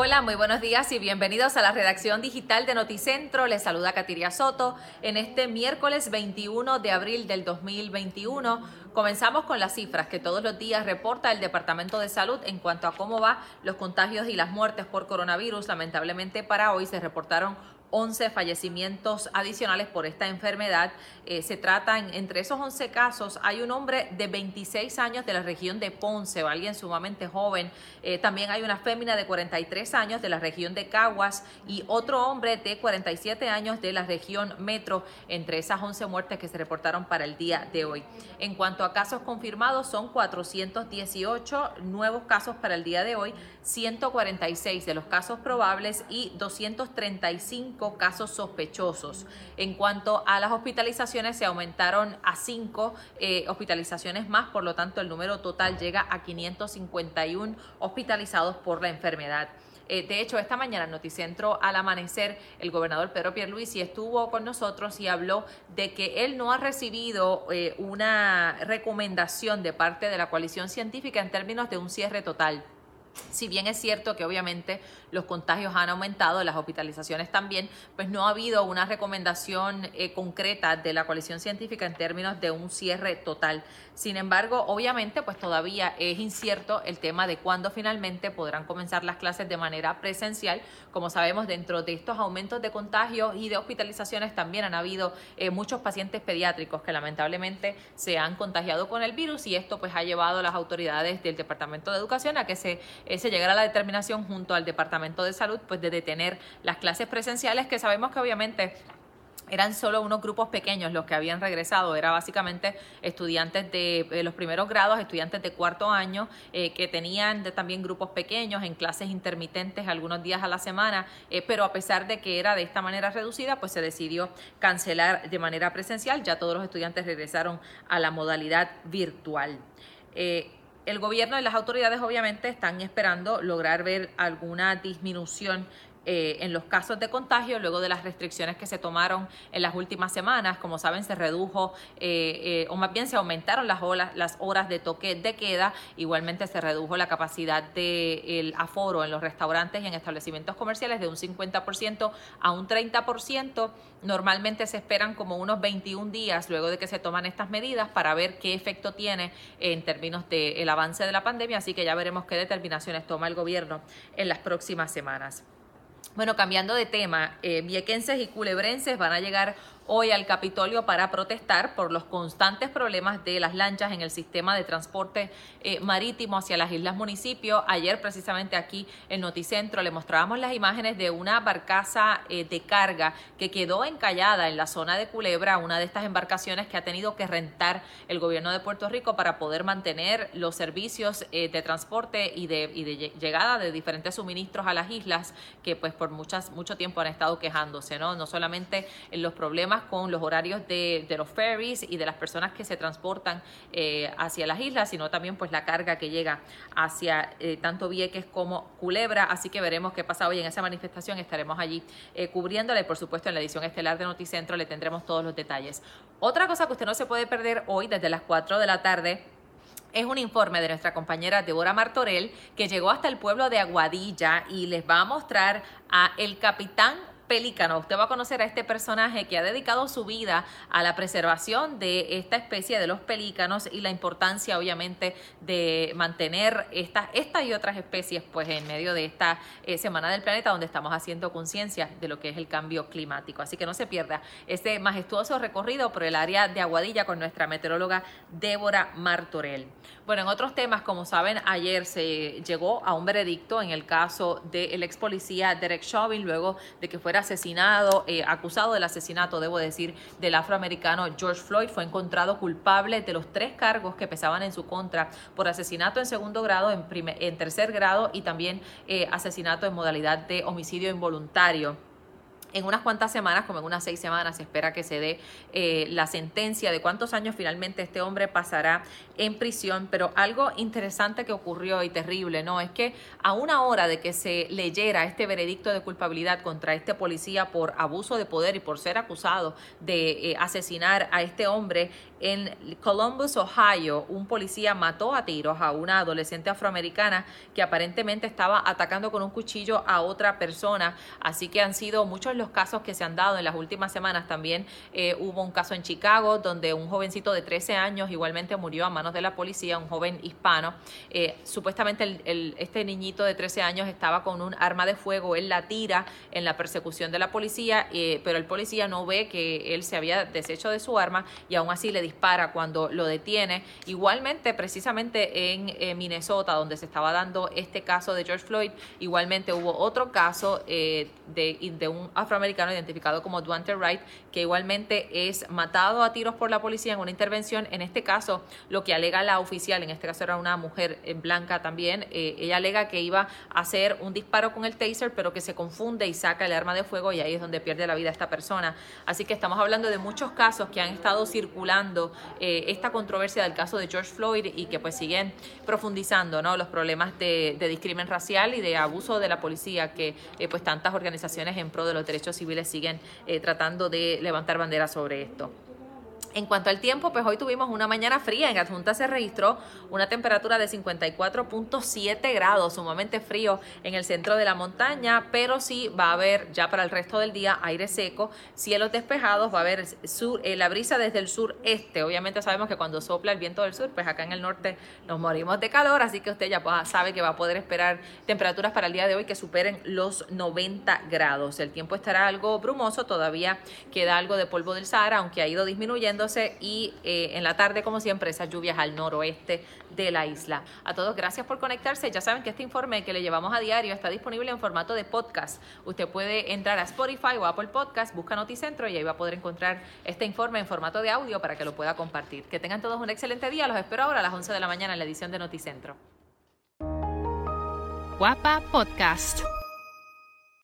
Hola, muy buenos días y bienvenidos a la redacción digital de Noticentro. Les saluda Katiria Soto en este miércoles 21 de abril del 2021. Comenzamos con las cifras que todos los días reporta el Departamento de Salud en cuanto a cómo va los contagios y las muertes por coronavirus. Lamentablemente para hoy se reportaron 11 fallecimientos adicionales por esta enfermedad. Eh, se tratan, entre esos 11 casos, hay un hombre de 26 años de la región de Ponce, alguien sumamente joven. Eh, también hay una fémina de 43 años de la región de Caguas y otro hombre de 47 años de la región Metro, entre esas 11 muertes que se reportaron para el día de hoy. En cuanto a casos confirmados, son 418 nuevos casos para el día de hoy, 146 de los casos probables y 235 casos sospechosos. En cuanto a las hospitalizaciones, se aumentaron a cinco eh, hospitalizaciones más, por lo tanto el número total llega a 551 hospitalizados por la enfermedad. Eh, de hecho, esta mañana en Noticentro al amanecer, el gobernador Pedro Pierluisi estuvo con nosotros y habló de que él no ha recibido eh, una recomendación de parte de la coalición científica en términos de un cierre total. Si bien es cierto que obviamente los contagios han aumentado, las hospitalizaciones también, pues no ha habido una recomendación eh, concreta de la coalición científica en términos de un cierre total. Sin embargo, obviamente, pues todavía es incierto el tema de cuándo finalmente podrán comenzar las clases de manera presencial. Como sabemos, dentro de estos aumentos de contagios y de hospitalizaciones también han habido eh, muchos pacientes pediátricos que lamentablemente se han contagiado con el virus y esto pues ha llevado a las autoridades del Departamento de Educación a que se, se llegara a la determinación junto al Departamento de Salud pues de detener las clases presenciales que sabemos que obviamente eran solo unos grupos pequeños los que habían regresado, era básicamente estudiantes de, eh, los primeros grados, estudiantes de cuarto año, eh, que tenían también grupos pequeños en clases intermitentes algunos días a la semana, eh, pero a pesar de que era de esta manera reducida, pues se decidió cancelar de manera presencial, ya todos los estudiantes regresaron a la modalidad virtual el gobierno y las autoridades obviamente están esperando lograr ver alguna disminución eh, en los casos de contagio luego de las restricciones que se tomaron en las últimas semanas. Como saben, se redujo eh, eh, o más bien se aumentaron las, horas, las horas de toque de queda. Igualmente se redujo la capacidad del aforo en los restaurantes y en establecimientos comerciales de un 50% a un 30%. Normalmente se esperan como unos 21 días luego de que se toman estas medidas para ver qué efecto tiene en términos del avance de la pandemia. Así que ya veremos qué determinaciones toma el gobierno en las próximas semanas. Bueno, cambiando de tema, eh, viequenses y culebrenses van a llegar hoy al Capitolio para protestar por los constantes problemas de las lanchas en el sistema de transporte eh, marítimo hacia las islas municipios. Ayer precisamente aquí en Noticentro le mostrábamos las imágenes de una barcaza eh, de carga que quedó encallada en la zona de Culebra, una de estas embarcaciones que ha tenido que rentar el gobierno de Puerto Rico para poder mantener los servicios eh, de transporte y de, y de llegada de diferentes suministros a las islas que pues por muchas, mucho tiempo han estado quejándose, ¿no? No solamente en los problemas con los horarios de, los ferries y de las personas que se transportan eh, hacia las islas, sino también pues la carga que llega hacia eh, tanto Vieques como Culebra. Así que veremos qué pasa hoy en esa manifestación. Estaremos allí eh, cubriéndola y por supuesto en la edición estelar de Noticentro le tendremos todos los detalles. Otra cosa que usted no se puede perder hoy desde las 4 de la tarde es un informe de nuestra compañera Débora Martorell que llegó hasta el pueblo de Aguadilla y les va a mostrar a el capitán pelícano. Usted va a conocer a este personaje que ha dedicado su vida a la preservación de esta especie de los pelícanos y la importancia, obviamente, de mantener esta, esta y otras especies, pues, en medio de esta eh, Semana del Planeta, donde estamos haciendo conciencia de lo que es el cambio climático. Así que no se pierda este majestuoso recorrido por el área de Aguadilla con nuestra meteoróloga Débora Martorell. Bueno, en otros temas, como saben, ayer se llegó a un veredicto en el caso del ex policía Derek Chauvin, luego de que fuera asesinado, eh, acusado del asesinato, debo decir, del afroamericano George Floyd, fue encontrado culpable de los tres cargos que pesaban en su contra por asesinato en segundo grado, en, en tercer grado y también eh, asesinato en modalidad de homicidio involuntario en unas cuantas semanas, como en unas seis semanas, se espera que se dé eh, la sentencia de cuántos años finalmente este hombre pasará en prisión. Pero algo interesante que ocurrió y terrible, ¿no? Es que a una hora de que se leyera este veredicto de culpabilidad contra este policía por abuso de poder y por ser acusado de eh, asesinar a este hombre, En Columbus, Ohio, un policía mató a tiros a una adolescente afroamericana que aparentemente estaba atacando con un cuchillo a otra persona. Así que han sido muchos los casos que se han dado en las últimas semanas. También eh, hubo un caso en Chicago donde un jovencito de 13 años igualmente murió a manos de la policía, un joven hispano. Eh, supuestamente este niñito de 13 años estaba con un arma de fuego. Él la tira en la persecución de la policía, eh, pero el policía no ve que él se había deshecho de su arma y aún así le dispara cuando lo detiene. Igualmente, precisamente en Minnesota, donde se estaba dando este caso de George Floyd, igualmente hubo otro caso eh, de, de, un afroamericano identificado como Duante Wright, que igualmente es matado a tiros por la policía en una intervención. En este caso, lo que alega la oficial, en este caso era una mujer blanca también, eh, ella alega que iba a hacer un disparo con el taser, pero que se confunde y saca el arma de fuego y ahí es donde pierde la vida esta persona. Así que estamos hablando de muchos casos que han estado circulando eh, esta controversia del caso de George Floyd y que pues siguen profundizando ¿no? los problemas de, de discrimen racial y de abuso de la policía que eh, pues tantas organizaciones en pro de los derechos civiles siguen eh, tratando de levantar bandera sobre esto. En cuanto al tiempo, pues hoy tuvimos una mañana fría. En Adjunta se registró una temperatura de 54.7 grados, sumamente frío en el centro de la montaña, pero sí va a haber ya para el resto del día aire seco, cielos despejados, va a haber sur, eh, la brisa desde el sureste. Obviamente sabemos que cuando sopla el viento del sur, pues acá en el norte nos morimos de calor, así que usted ya sabe que va a poder esperar temperaturas para el día de hoy que superen los 90 grados. El tiempo estará algo brumoso, todavía queda algo de polvo del Sahara, aunque ha ido disminuyendo y eh, en la tarde, como siempre, esas lluvias al noroeste de la isla. A todos, gracias por conectarse. Ya saben que este informe que le llevamos a diario está disponible en formato de podcast. Usted puede entrar a Spotify o Apple Podcast, busca Noticentro y ahí va a poder encontrar este informe en formato de audio para que lo pueda compartir. Que tengan todos un excelente día. Los espero ahora a las 11 de la mañana en la edición de Noticentro. Guapa Podcast.